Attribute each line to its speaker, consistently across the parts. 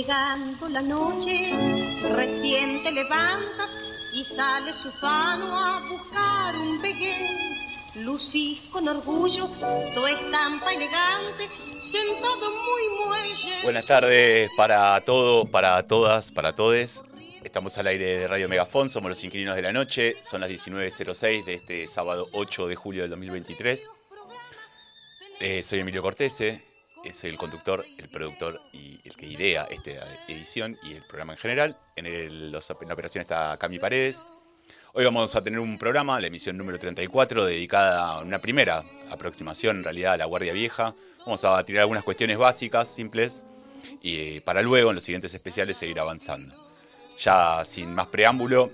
Speaker 1: Llegando la noche, recién te levantas y sale Sufano a buscar un. Lucís con orgullo tu estampa elegante, sentado muy muelle.
Speaker 2: Buenas tardes para todos, para todas, para todes. Estamos al aire de Radio Megafón, somos los inquilinos de la noche, son las 19.06 de este sábado 8 de julio del 2023. Eh, soy Emilio Cortese, soy el conductor, el productor y el que idea esta edición y el programa en general. En, el, la operación está Cami Paredes. Hoy vamos a tener un programa, la emisión número 34, dedicada a una primera aproximación en realidad a la Guardia Vieja. Vamos a tirar algunas cuestiones básicas, simples, y eh, para luego en los siguientes especiales seguir avanzando. Ya sin más preámbulo,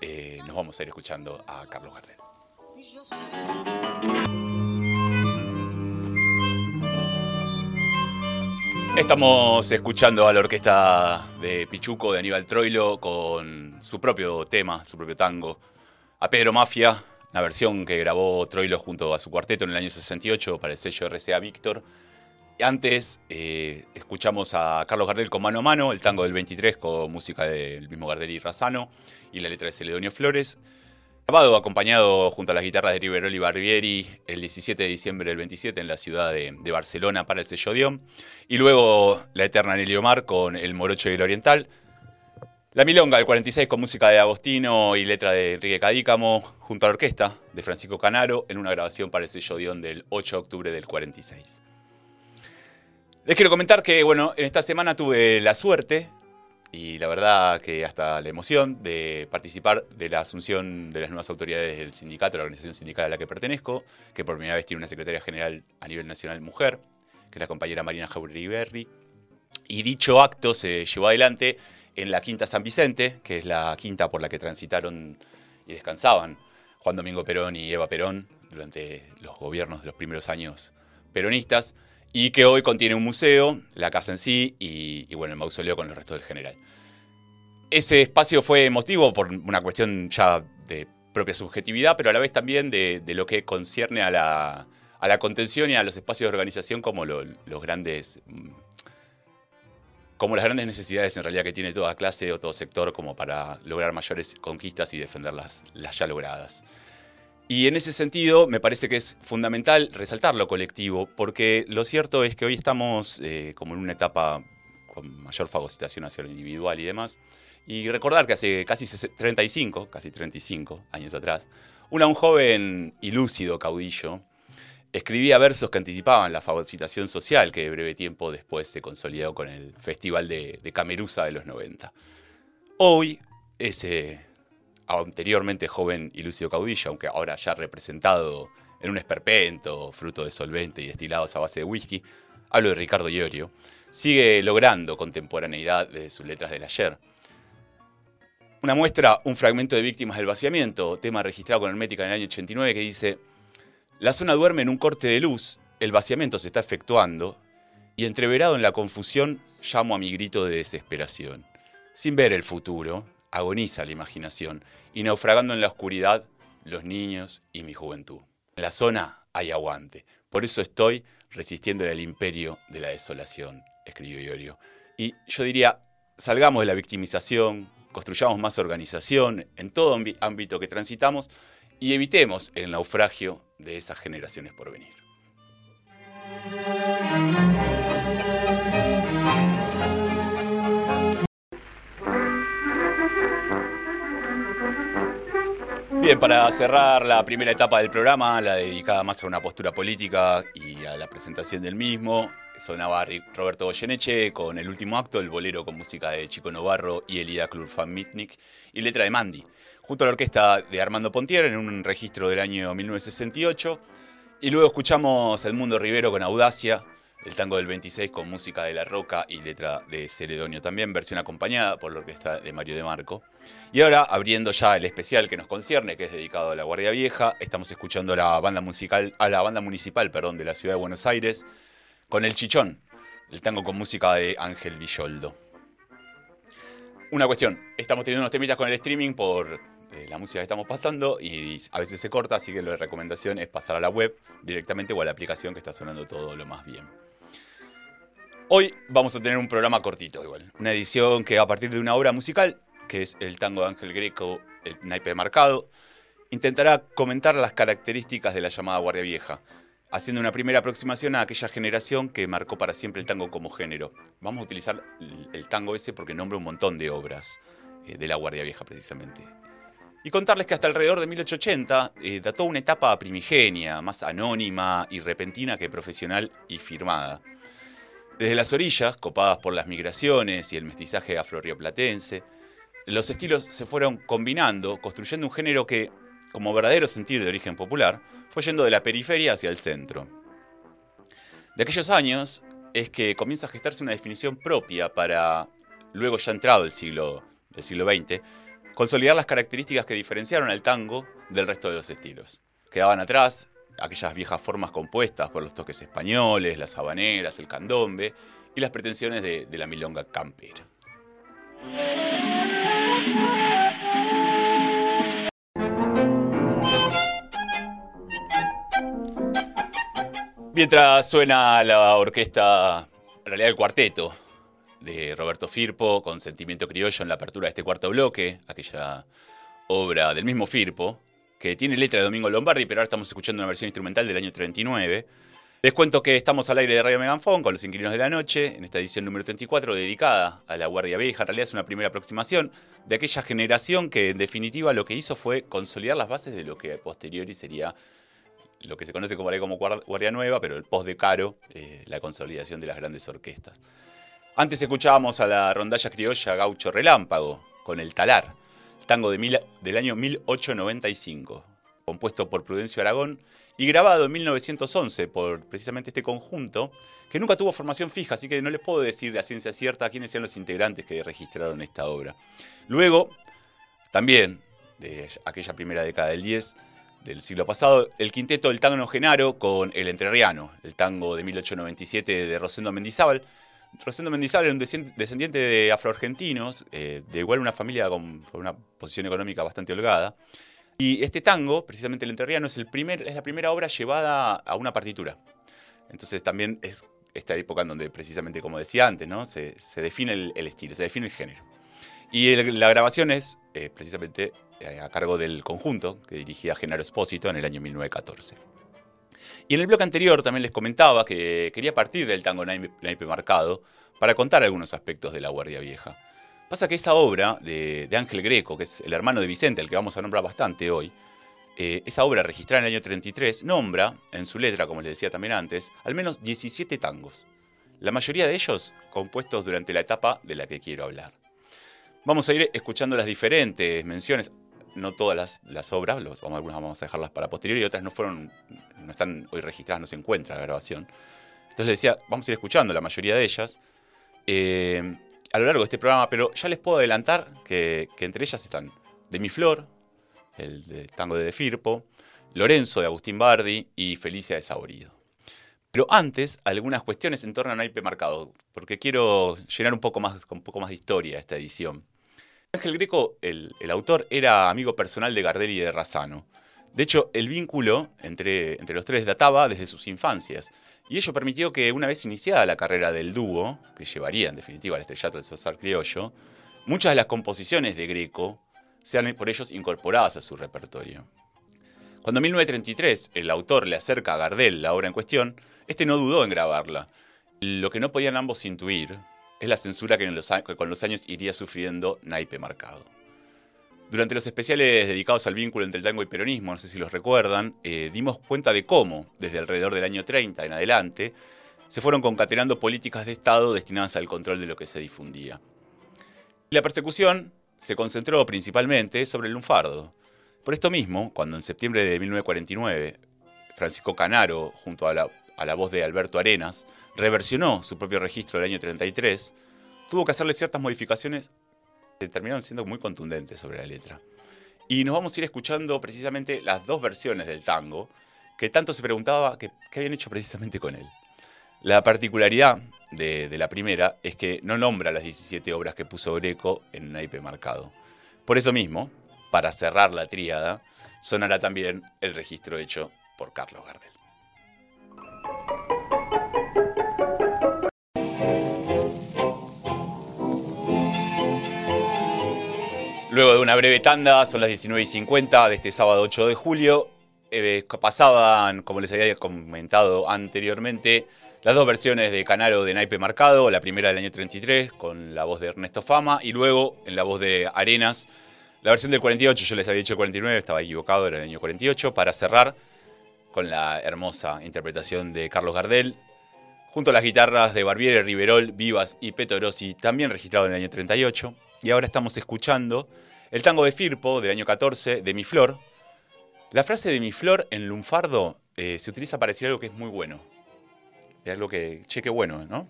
Speaker 2: eh, nos vamos a ir escuchando a Carlos Gardel. Estamos escuchando a la orquesta de Pichuco de Aníbal Troilo con su propio tema, su propio tango. A Pedro Mafia, una versión que grabó Troilo junto a su cuarteto en el año 68 para el sello RCA Víctor. Antes eh, escuchamos a Carlos Gardel con Mano a Mano, el tango del 23 con música del mismo Gardel y Razano y la letra de Celedonio Flores. Grabado acompañado junto a las guitarras de Riverol y Barbieri el 17 de diciembre del 27 en la ciudad de, Barcelona para el sello Dion. Y luego la eterna Nelly Omar con El Morocho y el Oriental. La Milonga del 46 con música de Agostino y letra de Enrique Cadícamo junto a la orquesta de Francisco Canaro en una grabación para el sello Dion del 8 de octubre del 46. Les quiero comentar que, bueno, en esta semana tuve la suerte y la verdad que hasta la emoción de participar de la asunción de las nuevas autoridades del sindicato, la organización sindical a la que pertenezco, que por primera vez tiene una secretaria general a nivel nacional mujer, que es la compañera Marina Jauriberri. Y dicho acto se llevó adelante en la Quinta San Vicente, que es la quinta por la que transitaron y descansaban Juan Domingo Perón y Eva Perón durante los gobiernos de los primeros años peronistas y que hoy contiene un museo, la casa en sí y, bueno, el mausoleo con el resto del general. Ese espacio fue emotivo por una cuestión ya de propia subjetividad, pero a la vez también de, lo que concierne a la, contención y a los espacios de organización como los grandes mm, como las grandes necesidades en realidad que tiene toda clase o todo sector como para lograr mayores conquistas y defender las ya logradas. Y en ese sentido me parece que es fundamental resaltar lo colectivo, porque lo cierto es que hoy estamos eh, como en una etapa con mayor fagocitación hacia lo individual y demás. Y recordar que hace casi 35, casi 35 años atrás, un joven y lúcido caudillo escribía versos que anticipaban la fagocitación social que de breve tiempo después se consolidó con el Festival de, de Cameruza de los 90. Hoy ese anteriormente joven y lúcido caudillo, aunque ahora ya representado en un esperpento, fruto de solvente y destilados a base de whisky, hablo de Ricardo Iorio, sigue logrando contemporaneidad desde sus letras del ayer. Una muestra, un fragmento de Víctimas del Vaciamiento, tema registrado con Hermética en el año 89, que dice, la zona duerme en un corte de luz, el vaciamiento se está efectuando, y entreverado en la confusión, llamo a mi grito de desesperación. Sin ver el futuro, agoniza la imaginación y naufragando en la oscuridad los niños y mi juventud. En la zona hay aguante, por eso estoy resistiendo al imperio de la desolación, escribió Iorio. Y yo diría, salgamos de la victimización, construyamos más organización en todo ámbito que transitamos y evitemos el naufragio de esas generaciones por venir. Bien, para cerrar la primera etapa del programa, la dedicada más a una postura política y a la presentación del mismo, sonaba Roberto Goyeneche con el último acto, el bolero con música de Chico Novarro y Elida Klurfan Mitnick y letra de Mandy, junto a la orquesta de Armando Pontier en un registro del año 1968. Y luego escuchamos Edmundo Rivero con Audacia, el tango del 26 con música de La Roca y letra de Celedonio también, versión acompañada por la orquesta de Mario de Marco. Y ahora, abriendo ya el especial que nos concierne, que es dedicado a la Guardia Vieja, estamos escuchando a la banda musical, a la banda municipal, perdón, de la ciudad de Buenos Aires, con El Chichón, el tango con música de Ángel Villoldo. Una cuestión, estamos teniendo unos temitas con el streaming por eh, la música que estamos pasando y a veces se corta, así que la recomendación es pasar a la web directamente o a la aplicación que está sonando todo lo más bien. Hoy vamos a tener un programa cortito igual, una edición que a partir de una obra musical, que es el tango de Ángel Greco, el naipe marcado, intentará comentar las características de la llamada Guardia Vieja, haciendo una primera aproximación a aquella generación que marcó para siempre el tango como género. Vamos a utilizar el tango ese porque nombra un montón de obras eh, de la Guardia Vieja precisamente. Y contarles que hasta alrededor de 1880 eh, dató una etapa primigenia, más anónima y repentina que profesional y firmada. Desde las orillas, copadas por las migraciones y el mestizaje afro-rioplatense, los estilos se fueron combinando, construyendo un género que, como verdadero sentir de origen popular, fue yendo de la periferia hacia el centro. De aquellos años es que comienza a gestarse una definición propia para, luego ya entrado el siglo, del siglo XX, consolidar las características que diferenciaron al tango del resto de los estilos. Quedaban atrás aquellas viejas formas compuestas por los toques españoles, las habaneras, el candombe y las pretensiones de, la milonga campera. Mientras suena la orquesta, en realidad el cuarteto de Roberto Firpo con Sentimiento Criollo en la apertura de este cuarto bloque, aquella obra del mismo Firpo, que tiene letra de Domingo Lombardi, pero ahora estamos escuchando una versión instrumental del año 39. Les cuento que estamos al aire de Radio Meganfón con los inquilinos de la noche, en esta edición número 34, dedicada a la Guardia Vieja. En realidad es una primera aproximación de aquella generación que, en definitiva, lo que hizo fue consolidar las bases de lo que a posteriori sería lo que se conoce como, como Guardia Nueva, pero el post de Caro, eh, la consolidación de las grandes orquestas. Antes escuchábamos a la rondalla criolla Gaucho Relámpago con el talar, tango de del año 1895, compuesto por Prudencio Aragón y grabado en 1911 por precisamente este conjunto, que nunca tuvo formación fija, así que no les puedo decir a ciencia cierta quiénes eran los integrantes que registraron esta obra. Luego, también de aquella primera década del 10 del siglo pasado, el quinteto del tango Genaro con El Entrerriano, el tango de 1897 de Rosendo Mendizábal, Rosendo Mendizábal era un descendiente de afroargentinos, eh, de igual una familia con, una posición económica bastante holgada. Y este tango, precisamente el entrerriano, es, el primer, es la primera obra llevada a una partitura. Entonces también es esta época en donde precisamente, como decía antes, ¿no? se, define el, estilo, se define el género. Y la grabación es eh, precisamente eh, a cargo del conjunto que dirigía Genaro Espósito en el año 1914. Y en el bloque anterior también les comentaba que quería partir del tango naipe, marcado para contar algunos aspectos de la Guardia Vieja. Pasa que esta obra de, Ángel Greco, que es el hermano de Vicente, al que vamos a nombrar bastante hoy, eh, esa obra registrada en el año 33 nombra, en su letra, como les decía también antes, al menos 17 tangos. La mayoría de ellos compuestos durante la etapa de la que quiero hablar. Vamos a ir escuchando las diferentes menciones no todas las, obras, algunas vamos a dejarlas para posterior y otras no fueron, no están hoy registradas, no se encuentra la grabación. Entonces les decía, vamos a ir escuchando la mayoría de ellas eh, a lo largo de este programa, pero ya les puedo adelantar que, entre ellas están De mi Flor, el de tango de De Firpo, Lorenzo de Agustín Bardi y Felicia de Saborido. Pero antes, algunas cuestiones en torno a Naipe Marcado, porque quiero llenar un poco más, un poco más de historia esta edición. Ángel Greco, el, autor, era amigo personal de Gardel y de Razano. De hecho, el vínculo entre, entre los tres databa desde sus infancias. Y ello permitió que una vez iniciada la carrera del dúo, que llevaría en definitiva al estrellato del César Criollo, muchas de las composiciones de Greco sean por ellos incorporadas a su repertorio. Cuando en 1933 el autor le acerca a Gardel la obra en cuestión, este no dudó en grabarla. Lo que no podían ambos intuir es la censura que, con los años iría sufriendo Naipe Marcado. Durante los especiales dedicados al vínculo entre el tango y peronismo, no sé si los recuerdan, eh, dimos cuenta de cómo, desde alrededor del año 30 en adelante, se fueron concatenando políticas de Estado destinadas al control de lo que se difundía. la persecución se concentró principalmente sobre el lunfardo. Por esto mismo, cuando en septiembre de 1949 Francisco Canaro, junto a la voz de Alberto Arenas, reversionó su propio registro del año 33, tuvo que hacerle ciertas modificaciones que terminaron siendo muy contundentes sobre la letra. Y nos vamos a ir escuchando precisamente las dos versiones del tango, que tanto se preguntaba qué habían hecho precisamente con él. La particularidad de, la primera es que no nombra las 17 obras que puso Greco en naipe marcado. Por eso mismo, para cerrar la tríada, sonará también el registro hecho por Carlos Gardel. Luego de una breve tanda, son las 19 y 50 de este sábado 8 de julio. Eh, pasaban, como les había comentado anteriormente, las dos versiones de Canaro de Naipe Marcado, la primera del año 33 con la voz de Ernesto Fama y luego en la voz de Arenas, la versión del 48, yo les había dicho el 49, estaba equivocado, era el año 48, para cerrar con la hermosa interpretación de Carlos Gardel, junto a las guitarras de Barbiere, Riverol, Vivas y Petorosi, también registrado en el año 38. Y ahora estamos escuchando el tango de Firpo del año 14, de Mi Flor. La frase de Mi Flor en lunfardo eh, se utiliza para decir algo que es muy bueno. Es algo que, cheque bueno, ¿no?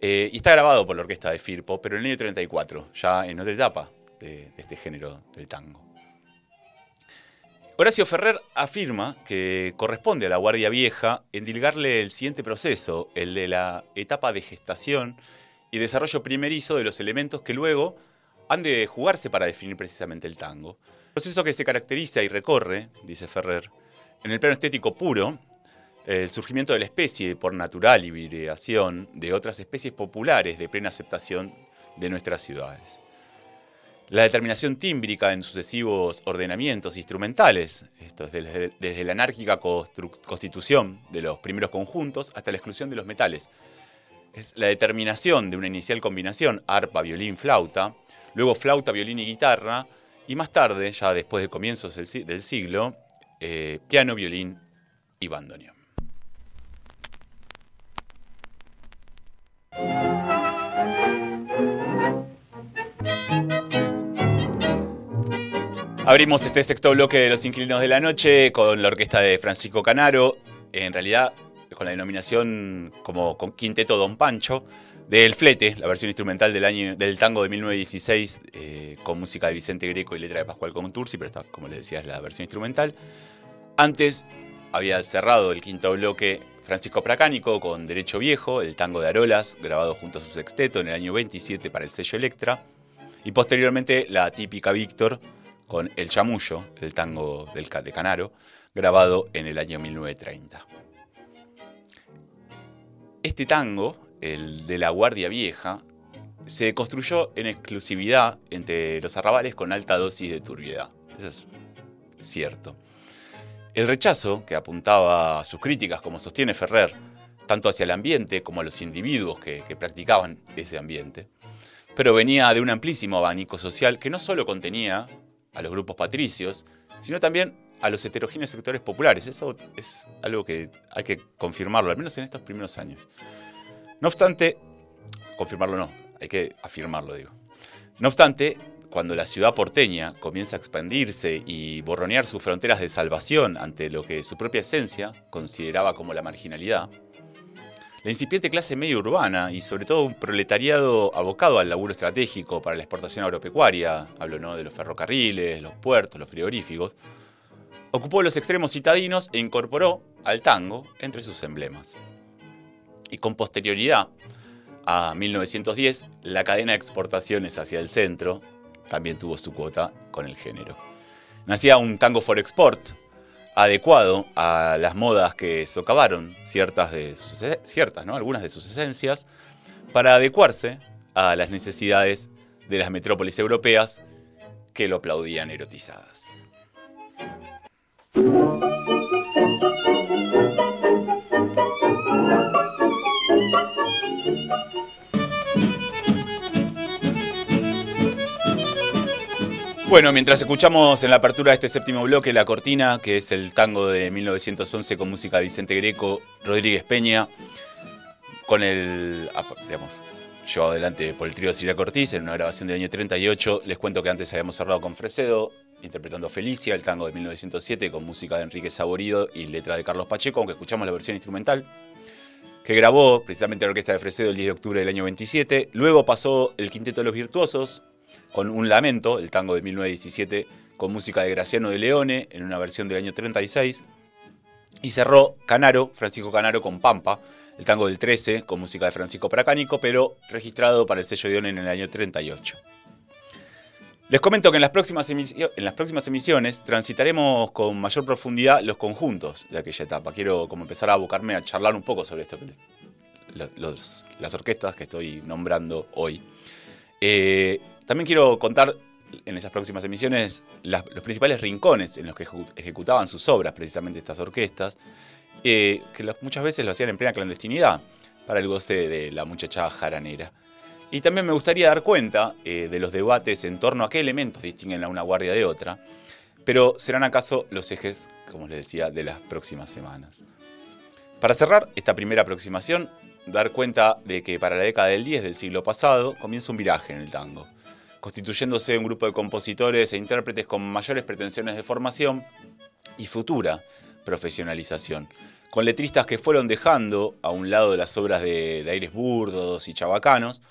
Speaker 2: Eh, y está grabado por la orquesta de Firpo, pero en el año 34, ya en otra etapa de este género del tango. Horacio Ferrer afirma que corresponde a la Guardia Vieja endilgarle el siguiente proceso, el de la etapa de gestación y desarrollo primerizo de los elementos que luego han de jugarse para definir precisamente el tango. Proceso que se caracteriza y recorre, dice Ferrer, en el plano estético puro, el surgimiento de la especie por natural hibridación de otras especies populares de plena aceptación de nuestras ciudades. La determinación tímbrica en sucesivos ordenamientos instrumentales, esto es desde, la anárquica constitución de los primeros conjuntos hasta la exclusión de los metales. Es la determinación de una inicial combinación arpa, violín, flauta, luego flauta, violín y guitarra, y más tarde, ya después de comienzos del, siglo, eh, piano, violín y bandoneón. Abrimos este sexto bloque de Los Inquilinos de la Noche con la orquesta de Francisco Canaro, en realidad con la denominación como Quinteto Don Pancho, del Flete, la versión instrumental del, año, del tango de 1916, eh, con música de Vicente Greco y letra de Pascual Contursi, pero esta, como les decía, es la versión instrumental. Antes había cerrado el quinto bloque Francisco Pracánico con Derecho Viejo, el tango de Arolas, grabado junto a su sexteto en el año 27 para el sello Electra, y posteriormente la típica Víctor, con El Chamullo, el tango del, de Canaro, grabado en el año 1930. Este tango, el de la Guardia Vieja, se construyó en exclusividad entre los arrabales con alta dosis de turbiedad. Eso es cierto. El rechazo, que apuntaba a sus críticas, como sostiene Ferrer, tanto hacia el ambiente como a los individuos que, que practicaban ese ambiente, pero venía de un amplísimo abanico social que no solo contenía a los grupos patricios, sino también a los heterogéneos sectores populares. Eso es algo que hay que confirmarlo, al menos en estos primeros años. No obstante, confirmarlo no, hay que afirmarlo, digo. No obstante, cuando la ciudad porteña comienza a expandirse y borronear sus fronteras de salvación ante lo que su propia esencia consideraba como la marginalidad, la incipiente clase media urbana y sobre todo un proletariado abocado al laburo estratégico para la exportación agropecuaria, hablo ¿no? de los ferrocarriles, los puertos, los frigoríficos, ocupó los extremos citadinos e incorporó al tango entre sus emblemas. Y con posterioridad a 1910, la cadena de exportaciones hacia el centro también tuvo su cuota con el género. Nacía un tango for export, adecuado a las modas que socavaron ciertas de sus, ciertas, ¿no? algunas de sus esencias, para adecuarse a las necesidades de las metrópolis europeas que lo aplaudían erotizadas. Bueno, mientras escuchamos en la apertura de este séptimo bloque la cortina, que es el tango de 1911 con música de Vicente Greco, Rodríguez Peña, con el, ah, digamos, llevado adelante por el trío Siria Cortiz en una grabación del año 38. Les cuento que antes habíamos cerrado con Fresedo, interpretando Felicia, el tango de 1907 con música de Enrique Saborido y letra de Carlos Pacheco, aunque escuchamos la versión instrumental que grabó precisamente la orquesta de Fresedo el 10 de octubre del año 27. Luego pasó el Quinteto de los Virtuosos, con Un Lamento, el tango de 1917, con música de Graciano de Leone, en una versión del año 36. Y cerró Canaro, Francisco Canaro, con Pampa, el tango del 13, con música de Francisco Pracánico, pero registrado para el sello de en el año 38. Les comento que en las, próximas en las próximas emisiones transitaremos con mayor profundidad los conjuntos de aquella etapa. Quiero como empezar a abocarme a charlar un poco sobre esto, las orquestas que estoy nombrando hoy. Eh, también quiero contar en esas próximas emisiones los principales rincones en los que ejecutaban sus obras, precisamente estas orquestas, eh, que muchas veces lo hacían en plena clandestinidad, para el goce de la muchacha jaranera. Y también me gustaría dar cuenta eh, de los debates en torno a qué elementos distinguen a una guardia de otra, pero serán acaso los ejes, como les decía, de las próximas semanas. Para cerrar esta primera aproximación, dar cuenta de que para la década del 10 del siglo pasado comienza un viraje en el tango, constituyéndose un grupo de compositores e intérpretes con mayores pretensiones de formación y futura profesionalización, con letristas que fueron dejando a un lado de las obras de, aires burdos y chabacanos,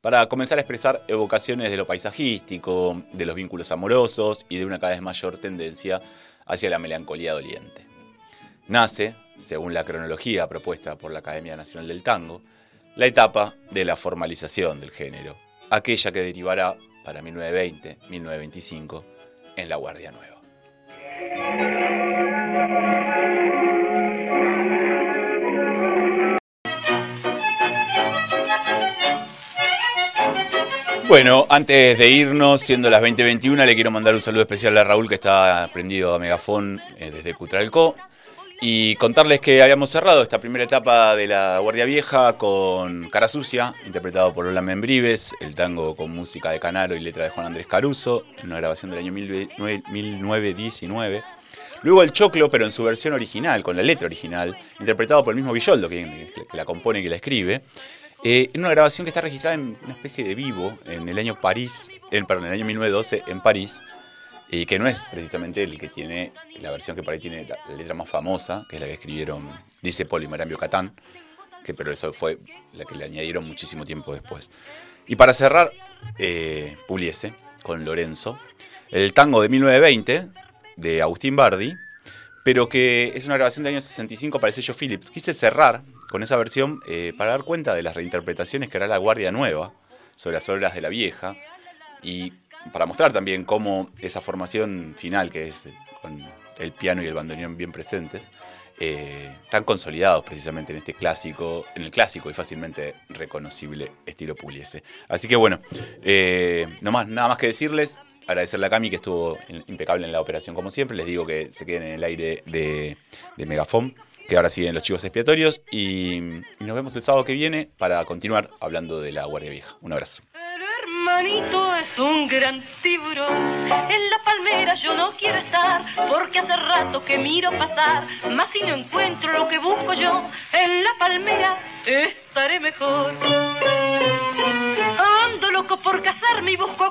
Speaker 2: para comenzar a expresar evocaciones de lo paisajístico, de los vínculos amorosos y de una cada vez mayor tendencia hacia la melancolía doliente. Nace, según la cronología propuesta por la Academia Nacional del Tango, la etapa de la formalización del género, aquella que derivará para 1920-1925 en la Guardia Nueva. Bueno, antes de irnos, siendo las 20.21, le quiero mandar un saludo especial a Raúl que está prendido a Megafón eh, desde Cutralcó y contarles que habíamos cerrado esta primera etapa de la Guardia Vieja con Cara Sucia, interpretado por Lola Membrives, el tango con música de Canaro y letra de Juan Andrés Caruso, en una grabación del año 1919. Luego el Choclo, pero en su versión original, con la letra original, interpretado por el mismo Villoldo, que, la compone y que la escribe. Eh, en una grabación que está registrada en una especie de vivo en el año París, perdón, en el año 1912 en París, y que no es precisamente el que tiene la versión que por ahí tiene la, letra más famosa, que es la que escribieron, dice Poli Marambio Catán, que pero eso fue la que le añadieron muchísimo tiempo después. Y para cerrar, eh, Puliese con Lorenzo, el tango de 1920 de Agustín Bardi, pero que es una grabación del año 65 para el sello Philips. Quise cerrar con esa versión eh, para dar cuenta de las reinterpretaciones que hará la Guardia Nueva sobre las obras de la vieja y para mostrar también cómo esa formación final, que es con el piano y el bandoneón bien presentes, eh, están consolidados precisamente en este clásico, en el clásico y fácilmente reconocible estilo Pugliese. Así que bueno, eh, no más, nada más que decirles, agradecerle a Cami que estuvo impecable en la operación como siempre. Les digo que se queden en el aire de, Megafon, que ahora siguen los chivos expiatorios. Y, nos vemos el sábado que viene para continuar hablando de la Guardia Vieja. Un abrazo.
Speaker 1: Hermanito es un gran tiburón. En la palmera yo no quiero estar, porque hace rato que miro pasar. Más si no encuentro lo que busco yo, en la palmera estaré mejor. Ando loco por casarme y busco